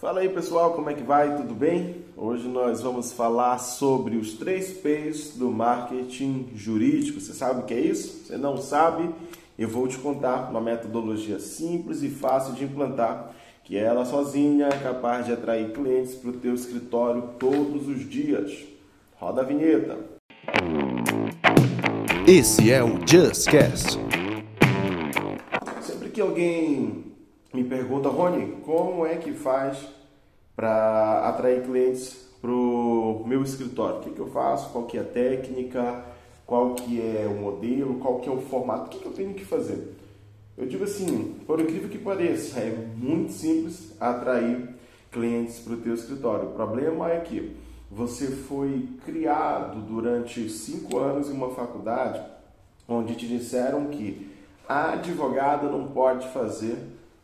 Fala aí pessoal, como é que vai? Tudo bem? Hoje nós vamos falar sobre os três P's do marketing jurídico. Você sabe o que é isso? Você não sabe? Eu vou te contar uma metodologia simples e fácil de implantar, que ela sozinha é capaz de atrair clientes para o teu escritório todos os dias. Roda a vinheta. Esse é o JustCast. Sempre que alguém me pergunta, Rony, como é que faz para atrair clientes para o meu escritório? O que, que eu faço? Qual que é a técnica? Qual que é o modelo? Qual que é o formato? O que, que eu tenho que fazer? Eu digo assim, por incrível que pareça, é muito simples atrair clientes para o teu escritório. O problema é que você foi criado durante cinco anos em uma faculdade onde te disseram que a advogada não pode fazer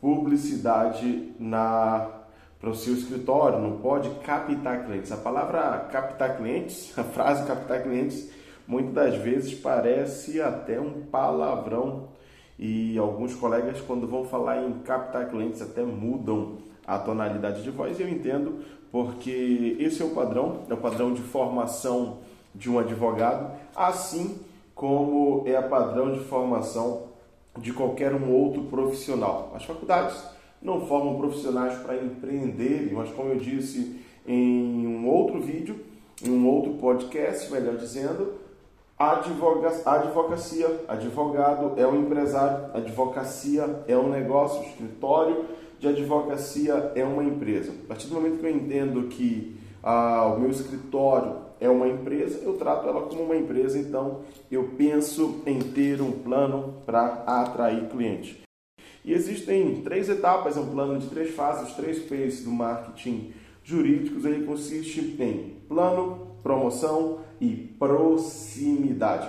publicidade na para o seu escritório, não pode captar clientes. A palavra captar clientes, a frase captar clientes, muitas das vezes parece até um palavrão e alguns colegas quando vão falar em captar clientes até mudam a tonalidade de voz. Eu entendo porque esse é o padrão, é o padrão de formação de um advogado, assim como é a padrão de formação de qualquer um outro profissional. As faculdades não formam profissionais para empreenderem, mas como eu disse em um outro vídeo, em um outro podcast, melhor dizendo, a advocacia, advogado é um empresário, advocacia é um negócio, escritório de advocacia é uma empresa. A partir do momento que eu entendo que ah, o meu escritório é uma empresa, eu trato ela como uma empresa, então eu penso em ter um plano para atrair cliente. E existem três etapas, é um plano de três fases, três P's do marketing jurídicos, ele consiste em plano, promoção e proximidade.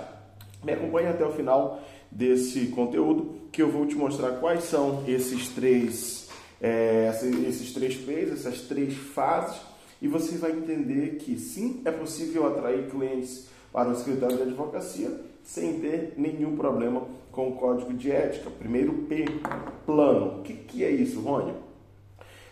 Me acompanhe até o final desse conteúdo que eu vou te mostrar quais são esses três, é, esses três P's, essas três fases e você vai entender que sim, é possível atrair clientes para o escritório de advocacia sem ter nenhum problema com o código de ética. Primeiro P, plano. O que, que é isso, Rony?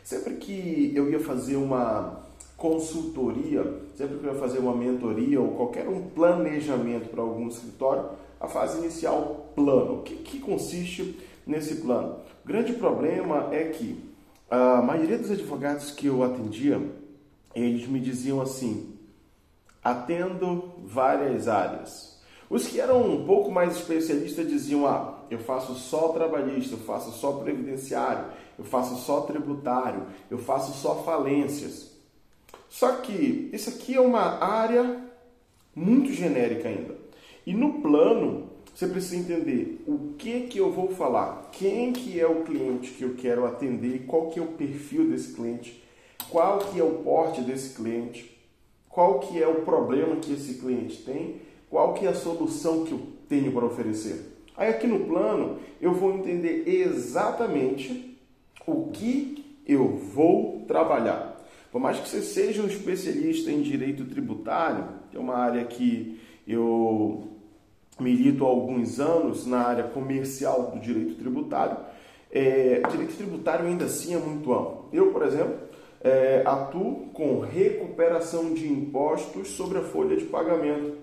Sempre que eu ia fazer uma consultoria, sempre que eu ia fazer uma mentoria ou qualquer um planejamento para algum escritório, a fase inicial, plano. O que, que consiste nesse plano? O grande problema é que a maioria dos advogados que eu atendia, eles me diziam assim: atendo várias áreas. Os que eram um pouco mais especialistas diziam: ah, eu faço só trabalhista, eu faço só previdenciário, eu faço só tributário, eu faço só falências. Só que isso aqui é uma área muito genérica ainda. E no plano, você precisa entender o que que eu vou falar, quem que é o cliente que eu quero atender, qual que é o perfil desse cliente, qual que é o porte desse cliente, qual que é o problema que esse cliente tem, qual que é a solução que eu tenho para oferecer. Aí aqui no plano eu vou entender exatamente o que eu vou trabalhar. Por mais que você seja um especialista em direito tributário, que é uma área que eu milito há alguns anos na área comercial do direito tributário, é, direito tributário ainda assim é muito amplo. Eu, por exemplo, é, atuo com recuperação de impostos sobre a folha de pagamento.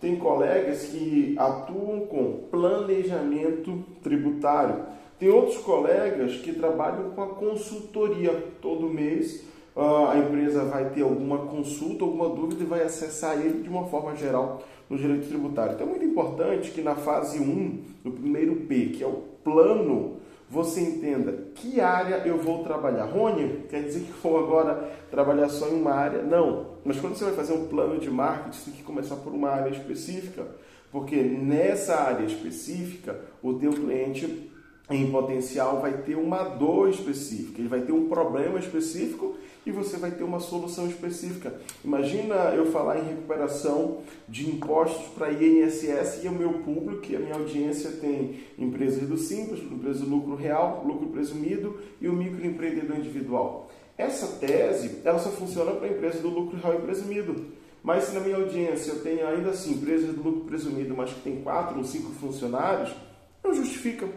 Tem colegas que atuam com planejamento tributário. Tem outros colegas que trabalham com a consultoria. Todo mês a empresa vai ter alguma consulta, alguma dúvida e vai acessar ele de uma forma geral no direito tributário. Então é muito importante que na fase 1, no primeiro P, que é o plano você entenda que área eu vou trabalhar. Rony, quer dizer que vou agora trabalhar só em uma área? Não. Mas quando você vai fazer um plano de marketing, você tem que começar por uma área específica. Porque nessa área específica, o teu cliente em potencial vai ter uma dor específica, ele vai ter um problema específico e você vai ter uma solução específica. Imagina eu falar em recuperação de impostos para INSS e o meu público, a minha audiência tem empresas do simples, empresas do lucro real, lucro presumido e o microempreendedor individual. Essa tese, ela só funciona para empresas do lucro real e presumido. Mas se na minha audiência eu tenho ainda assim empresas do lucro presumido, mas que tem quatro ou cinco funcionários, não justifica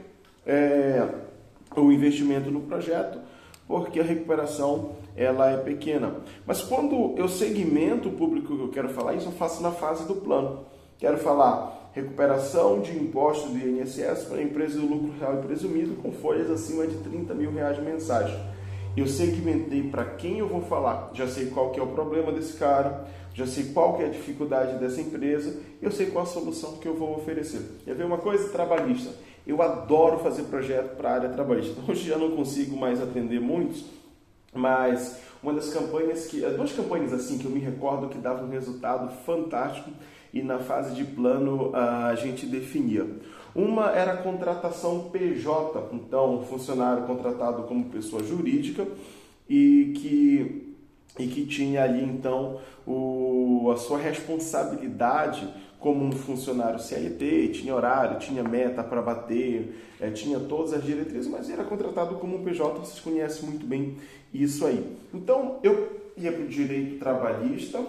é, o investimento no projeto porque a recuperação ela é pequena. Mas quando eu segmento o público que eu quero falar, isso eu faço na fase do plano. Quero falar recuperação de impostos do INSS para empresas do lucro real e presumido com folhas acima de 30 mil reais mensais. Eu segmentei para quem eu vou falar, já sei qual que é o problema desse cara, já sei qual que é a dificuldade dessa empresa, eu sei qual a solução que eu vou oferecer. Quer ver uma coisa trabalhista? Eu adoro fazer projeto para a área trabalhista. Hoje já não consigo mais atender muitos, mas uma das campanhas que, duas campanhas assim que eu me recordo que davam um resultado fantástico e na fase de plano a gente definia. Uma era a contratação PJ, então funcionário contratado como pessoa jurídica e que, e que tinha ali então o, a sua responsabilidade como um funcionário CLT, tinha horário, tinha meta para bater, é, tinha todas as diretrizes, mas era contratado como um PJ, vocês conhecem muito bem isso aí. Então eu ia para o direito trabalhista,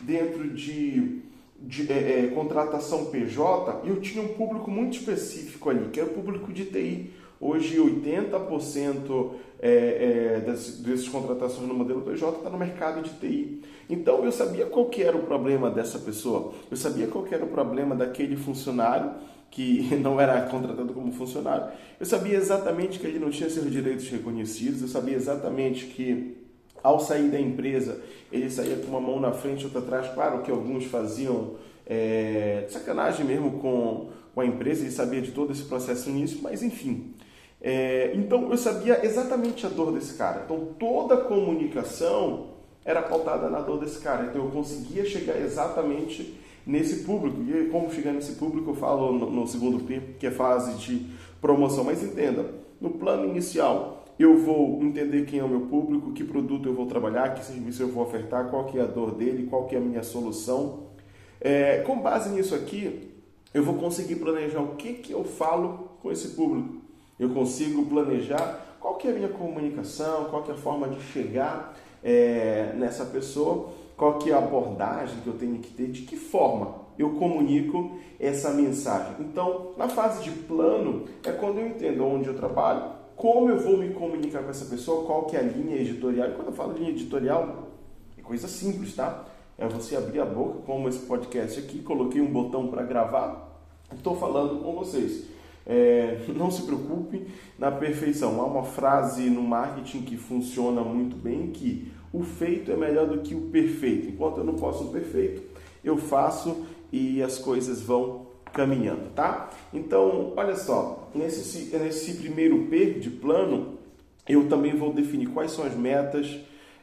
dentro de, de é, é, contratação PJ, e eu tinha um público muito específico ali, que era o público de TI. Hoje, 80% é, é, dessas, dessas contratações no modelo PJ está no mercado de TI. Então, eu sabia qual que era o problema dessa pessoa. Eu sabia qual que era o problema daquele funcionário que não era contratado como funcionário. Eu sabia exatamente que ele não tinha seus direitos reconhecidos. Eu sabia exatamente que ao sair da empresa, ele saía com uma mão na frente e outra atrás. Claro que alguns faziam é, sacanagem mesmo com, com a empresa, ele sabia de todo esse processo início, mas enfim. É, então eu sabia exatamente a dor desse cara. Então toda a comunicação era pautada na dor desse cara. Então eu conseguia chegar exatamente nesse público. E como chegar nesse público eu falo no, no segundo P, que é fase de promoção. Mas entenda, no plano inicial eu vou entender quem é o meu público, que produto eu vou trabalhar, que serviço eu vou ofertar, qual que é a dor dele, qual que é a minha solução. É, com base nisso aqui, eu vou conseguir planejar o que, que eu falo com esse público. Eu consigo planejar qual que é a minha comunicação, qual que é a forma de chegar é, nessa pessoa, qual que é a abordagem que eu tenho que ter, de que forma eu comunico essa mensagem. Então, na fase de plano, é quando eu entendo onde eu trabalho, como eu vou me comunicar com essa pessoa, qual que é a linha editorial. E quando eu falo linha editorial, é coisa simples, tá? É você abrir a boca, como esse podcast aqui, coloquei um botão para gravar, estou falando com vocês. É, não se preocupe na perfeição. Há uma frase no marketing que funciona muito bem que o feito é melhor do que o perfeito. Enquanto eu não posso o perfeito, eu faço e as coisas vão caminhando, tá? Então, olha só, nesse, nesse primeiro P de plano, eu também vou definir quais são as metas,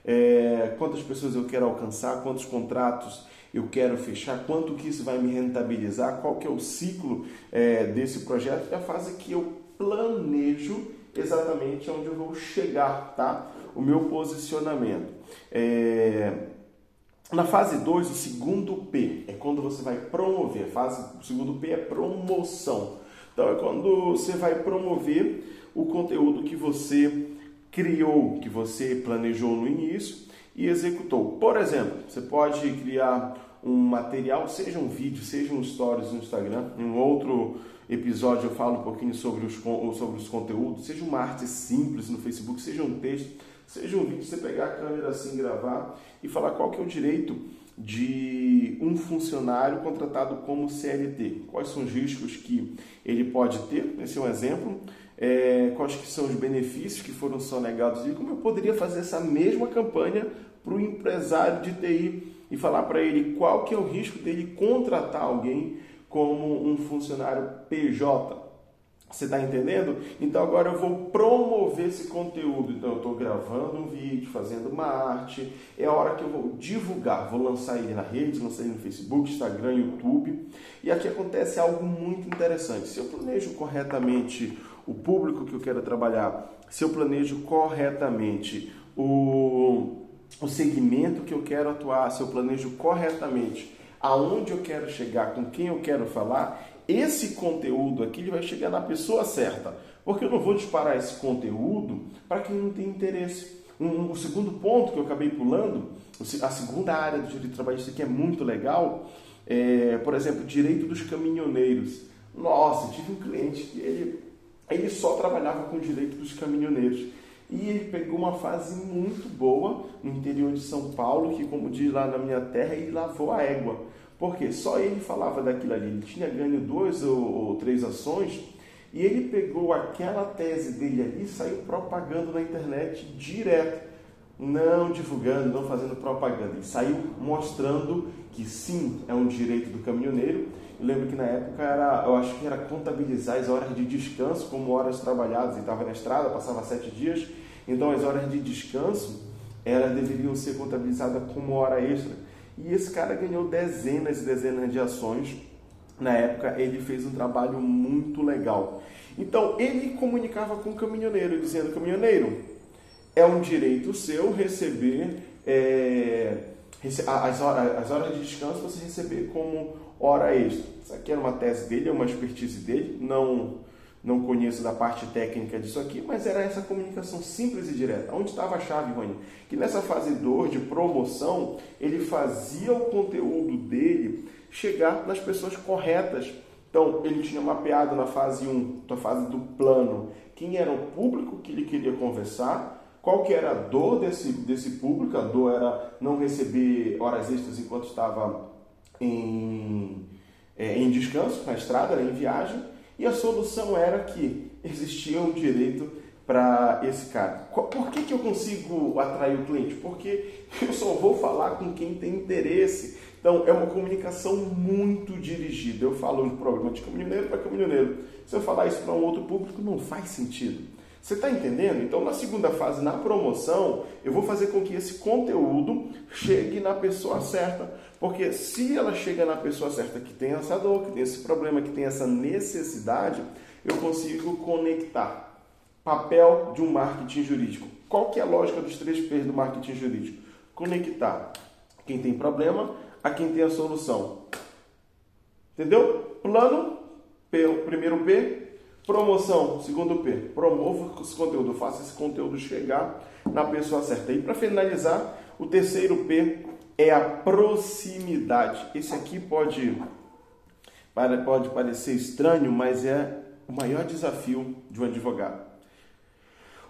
é, quantas pessoas eu quero alcançar, quantos contratos eu quero fechar, quanto que isso vai me rentabilizar, qual que é o ciclo é, desse projeto, é a fase que eu planejo exatamente onde eu vou chegar, tá? O meu posicionamento. É... Na fase 2, o segundo P é quando você vai promover. Fase, o segundo P é promoção. Então é quando você vai promover o conteúdo que você criou, que você planejou no início e executou. Por exemplo, você pode criar um material, seja um vídeo, seja um stories no Instagram, em um outro episódio eu falo um pouquinho sobre os, sobre os conteúdos, seja uma arte simples no Facebook, seja um texto, seja um vídeo, você pegar a câmera assim, gravar e falar qual que é o direito de um funcionário contratado como CLT, quais são os riscos que ele pode ter, esse é um exemplo, é, quais que são os benefícios que foram sonegados e como eu poderia fazer essa mesma campanha para o empresário de TI e falar para ele qual que é o risco dele contratar alguém como um funcionário PJ. Você está entendendo? Então agora eu vou promover esse conteúdo. Então eu estou gravando um vídeo, fazendo uma arte. É a hora que eu vou divulgar. Vou lançar ele na rede, lançar ele no Facebook, Instagram, YouTube. E aqui acontece algo muito interessante. Se eu planejo corretamente o público que eu quero trabalhar, se eu planejo corretamente o, o segmento que eu quero atuar, se eu planejo corretamente aonde eu quero chegar, com quem eu quero falar, esse conteúdo aqui ele vai chegar na pessoa certa. Porque eu não vou disparar esse conteúdo para quem não tem interesse. Um, o segundo ponto que eu acabei pulando, a segunda área do direito trabalhista que é muito legal, é, por exemplo, direito dos caminhoneiros. Nossa, tive um cliente que ele ele só trabalhava com o direito dos caminhoneiros. E ele pegou uma fase muito boa no interior de São Paulo, que, como diz lá na minha terra, ele lavou a égua. Porque só ele falava daquilo ali. Ele tinha ganho duas ou, ou três ações e ele pegou aquela tese dele ali e saiu propagando na internet direto. Não divulgando, não fazendo propaganda. Ele saiu mostrando que sim, é um direito do caminhoneiro. Eu lembro que na época era, eu acho que era contabilizar as horas de descanso como horas trabalhadas. Ele estava na estrada, passava sete dias, então as horas de descanso elas deveriam ser contabilizadas como hora extra. E esse cara ganhou dezenas e dezenas de ações. Na época, ele fez um trabalho muito legal. Então, ele comunicava com o caminhoneiro, dizendo: caminhoneiro, é um direito seu receber é, as, horas, as horas de descanso, você receber como hora extra. Isso aqui era uma tese dele, é uma expertise dele, não não conheço da parte técnica disso aqui, mas era essa comunicação simples e direta. Onde estava a chave, Rony? Que nessa fase 2 de promoção, ele fazia o conteúdo dele chegar nas pessoas corretas. Então, ele tinha mapeado na fase 1, um, na fase do plano, quem era o público que ele queria conversar, qual que era a dor desse, desse público, a dor era não receber horas extras enquanto estava em, é, em descanso, na estrada, em viagem, e a solução era que existia um direito para esse cara. Por que, que eu consigo atrair o cliente? Porque eu só vou falar com quem tem interesse. Então, é uma comunicação muito dirigida. Eu falo um problema de caminhoneiro para caminhoneiro. Se eu falar isso para um outro público, não faz sentido. Você está entendendo? Então, na segunda fase, na promoção, eu vou fazer com que esse conteúdo chegue na pessoa certa. Porque se ela chega na pessoa certa que tem essa dor, que tem esse problema, que tem essa necessidade, eu consigo conectar. Papel de um marketing jurídico. Qual que é a lógica dos três P's do marketing jurídico? Conectar quem tem problema a quem tem a solução. Entendeu? Plano, P, primeiro P, Promoção, segundo P, promova esse conteúdo, faça esse conteúdo chegar na pessoa certa. E para finalizar, o terceiro P é a proximidade. Esse aqui pode, pode parecer estranho, mas é o maior desafio de um advogado.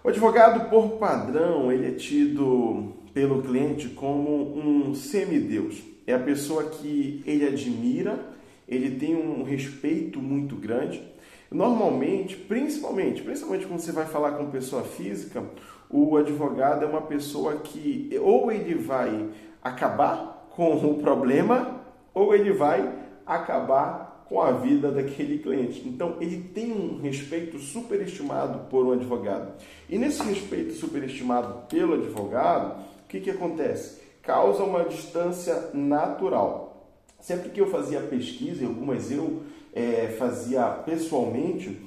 O advogado, por padrão, ele é tido pelo cliente como um semideus. É a pessoa que ele admira, ele tem um respeito muito grande Normalmente, principalmente, principalmente quando você vai falar com pessoa física, o advogado é uma pessoa que ou ele vai acabar com o problema ou ele vai acabar com a vida daquele cliente. Então, ele tem um respeito superestimado por um advogado. E nesse respeito superestimado pelo advogado, o que, que acontece? Causa uma distância natural. Sempre que eu fazia pesquisa, algumas eu é, fazia pessoalmente,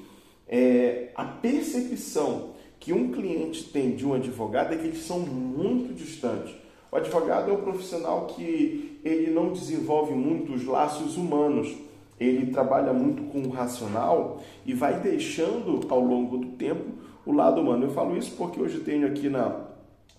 é, a percepção que um cliente tem de um advogado é que eles são muito distantes. O advogado é um profissional que ele não desenvolve muito os laços humanos. Ele trabalha muito com o racional e vai deixando ao longo do tempo o lado humano. Eu falo isso porque hoje tenho aqui na,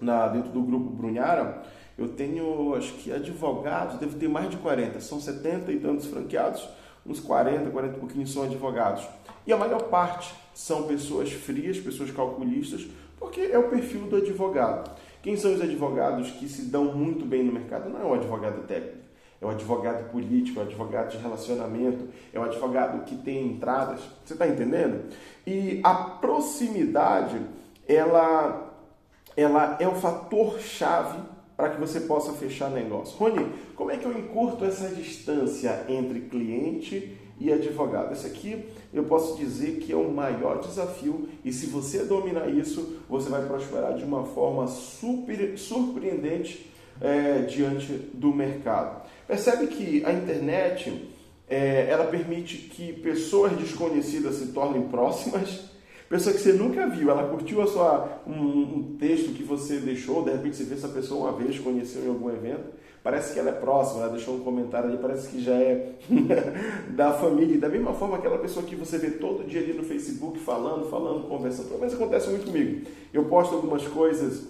na dentro do grupo Brunhara, eu tenho acho que advogados, deve ter mais de 40, são 70 e tantos franqueados uns 40, 40 e pouquinho são advogados. E a maior parte são pessoas frias, pessoas calculistas, porque é o perfil do advogado. Quem são os advogados que se dão muito bem no mercado? Não é o advogado técnico, é o advogado político, é o advogado de relacionamento, é o advogado que tem entradas. Você está entendendo? E a proximidade, ela, ela é o fator chave para que você possa fechar negócio. Rony, como é que eu encurto essa distância entre cliente e advogado? Esse aqui eu posso dizer que é o maior desafio e se você dominar isso, você vai prosperar de uma forma super, surpreendente é, diante do mercado. Percebe que a internet é, ela permite que pessoas desconhecidas se tornem próximas Pessoa que você nunca viu, ela curtiu a sua, um, um, texto que você deixou, de repente você vê essa pessoa uma vez, conheceu em algum evento, parece que ela é próxima, ela deixou um comentário ali, parece que já é da família. Da mesma forma, aquela pessoa que você vê todo dia ali no Facebook falando, falando, conversando, pelo menos acontece muito comigo. Eu posto algumas coisas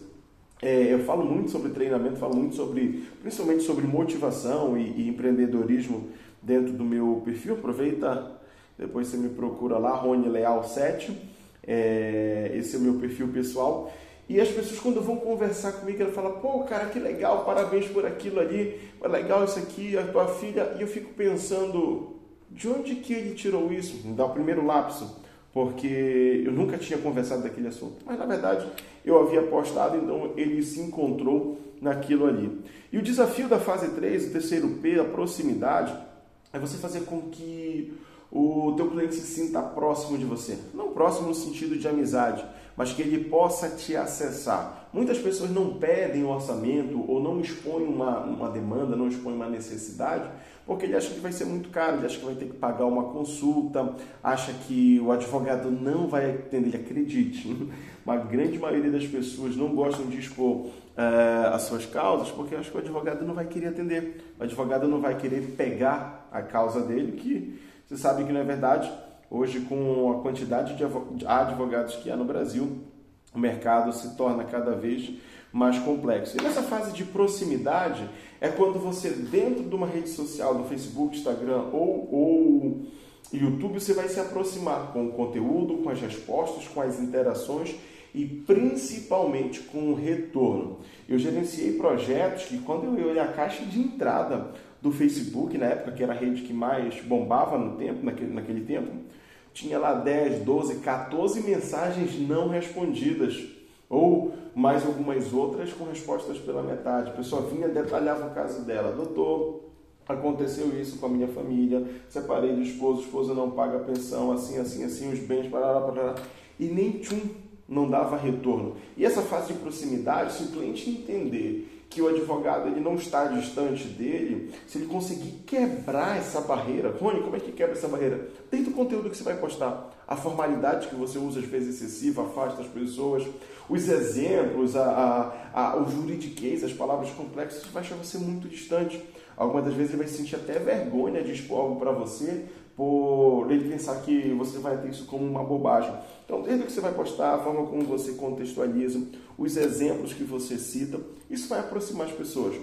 é, eu falo muito sobre treinamento, falo muito sobre, principalmente sobre motivação e, e, empreendedorismo dentro do meu perfil. Aproveita, depois você me procura lá, Rony Leal 7. É, esse é o meu perfil pessoal. E as pessoas, quando vão conversar comigo, ela fala: pô, cara, que legal, parabéns por aquilo ali, legal isso aqui, a tua filha. E eu fico pensando: de onde que ele tirou isso? Me dá o primeiro lapso, porque eu nunca tinha conversado daquele assunto. Mas na verdade eu havia postado, então ele se encontrou naquilo ali. E o desafio da fase 3, o terceiro P, a proximidade, é você fazer com que o teu cliente se sinta próximo de você. Não próximo no sentido de amizade, mas que ele possa te acessar. Muitas pessoas não pedem orçamento ou não expõem uma, uma demanda, não expõem uma necessidade, porque ele acha que vai ser muito caro, ele acha que vai ter que pagar uma consulta, acha que o advogado não vai atender. Acredite, uma grande maioria das pessoas não gostam de expor uh, as suas causas porque acha que o advogado não vai querer atender, o advogado não vai querer pegar a causa dele, que você sabe que não é verdade Hoje, com a quantidade de advogados que há no Brasil, o mercado se torna cada vez mais complexo. E nessa fase de proximidade é quando você, dentro de uma rede social, no Facebook, Instagram ou, ou YouTube, você vai se aproximar com o conteúdo, com as respostas, com as interações e principalmente com o retorno. Eu gerenciei projetos que, quando eu olhei a caixa de entrada do Facebook, na época que era a rede que mais bombava no tempo, naquele, naquele tempo, tinha lá 10, 12, 14 mensagens não respondidas. Ou mais algumas outras com respostas pela metade. A pessoa vinha, detalhava o caso dela. Doutor, aconteceu isso com a minha família, separei do esposo, o esposo não paga a pensão, assim, assim, assim, os bens, parará, parará. E nem tchum, não dava retorno. E essa fase de proximidade, se o cliente entender que o advogado ele não está distante dele, se ele conseguir quebrar essa barreira, Rony, como é que quebra essa barreira? Dentro do conteúdo que você vai postar, a formalidade que você usa às vezes excessiva, afasta as pessoas, os exemplos, a, a, a, o juridiquês, as palavras complexas, isso vai achar você muito distante. Algumas das vezes ele vai sentir até vergonha de expor algo para você, por ele pensar que você vai ter isso como uma bobagem. Então, desde o que você vai postar, a forma como você contextualiza, os exemplos que você cita, isso vai aproximar as pessoas.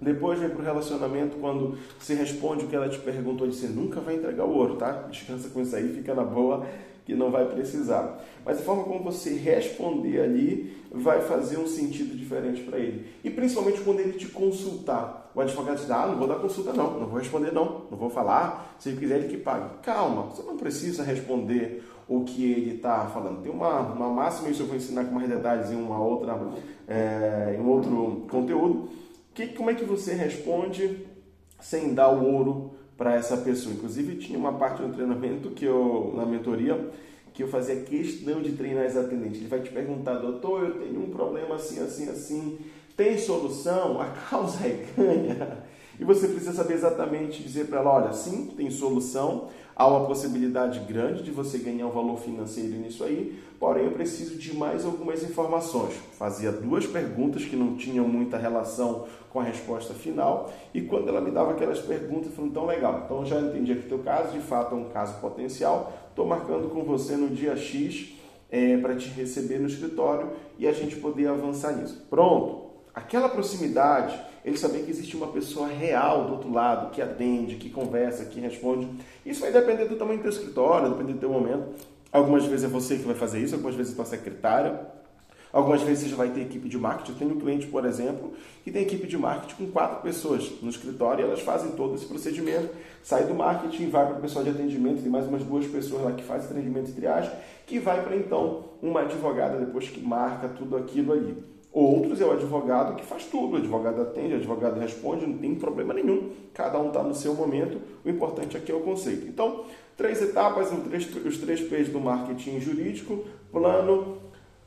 Depois vem para o relacionamento quando você responde o que ela te perguntou, você nunca vai entregar o ouro, tá? Descansa com isso aí, fica na boa, que não vai precisar. Mas a forma como você responder ali vai fazer um sentido diferente para ele. E principalmente quando ele te consultar. O advogado diz: Ah, não vou dar consulta, não, não vou responder, não, não vou falar. Se ele quiser, ele que pague. Calma, você não precisa responder o que ele está falando. Tem uma, uma máxima, isso eu vou ensinar com mais detalhes em uma outra, é, em outro conteúdo. Que, como é que você responde sem dar o ouro para essa pessoa. Inclusive tinha uma parte do treinamento que eu na mentoria que eu fazia questão de treinar esse atendente. Ele vai te perguntar, doutor, eu tenho um problema assim, assim, assim. Tem solução? A causa é ganha. E você precisa saber exatamente dizer para ela, olha, sim, tem solução. Há uma possibilidade grande de você ganhar um valor financeiro nisso aí, porém eu preciso de mais algumas informações. Fazia duas perguntas que não tinham muita relação com a resposta final, e quando ela me dava aquelas perguntas, eu então legal, então já entendi que teu caso de fato é um caso potencial, estou marcando com você no dia X é, para te receber no escritório e a gente poder avançar nisso. Pronto, aquela proximidade ele saber que existe uma pessoa real do outro lado, que atende, que conversa, que responde. Isso vai depender do tamanho do teu escritório, depender do teu momento. Algumas vezes é você que vai fazer isso, algumas vezes é tua secretária. Algumas vezes já vai ter equipe de marketing. Eu tenho um cliente, por exemplo, que tem equipe de marketing com quatro pessoas no escritório e elas fazem todo esse procedimento. Sai do marketing, vai para o pessoal de atendimento, tem mais umas duas pessoas lá que fazem atendimento e triagem, que vai para então uma advogada depois que marca tudo aquilo ali. Outros é o advogado que faz tudo, o advogado atende, o advogado responde, não tem problema nenhum. Cada um está no seu momento, o importante aqui é o conceito. Então, três etapas, os três P's do marketing jurídico, plano,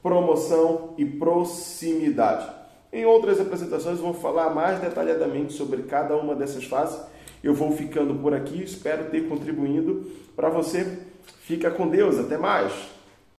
promoção e proximidade. Em outras apresentações vou falar mais detalhadamente sobre cada uma dessas fases. Eu vou ficando por aqui, espero ter contribuído para você. Fica com Deus, até mais!